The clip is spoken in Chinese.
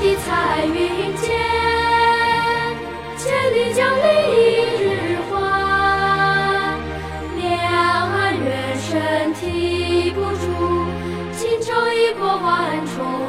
的彩云间千里江陵一日还两岸猿声啼不住轻舟已过万重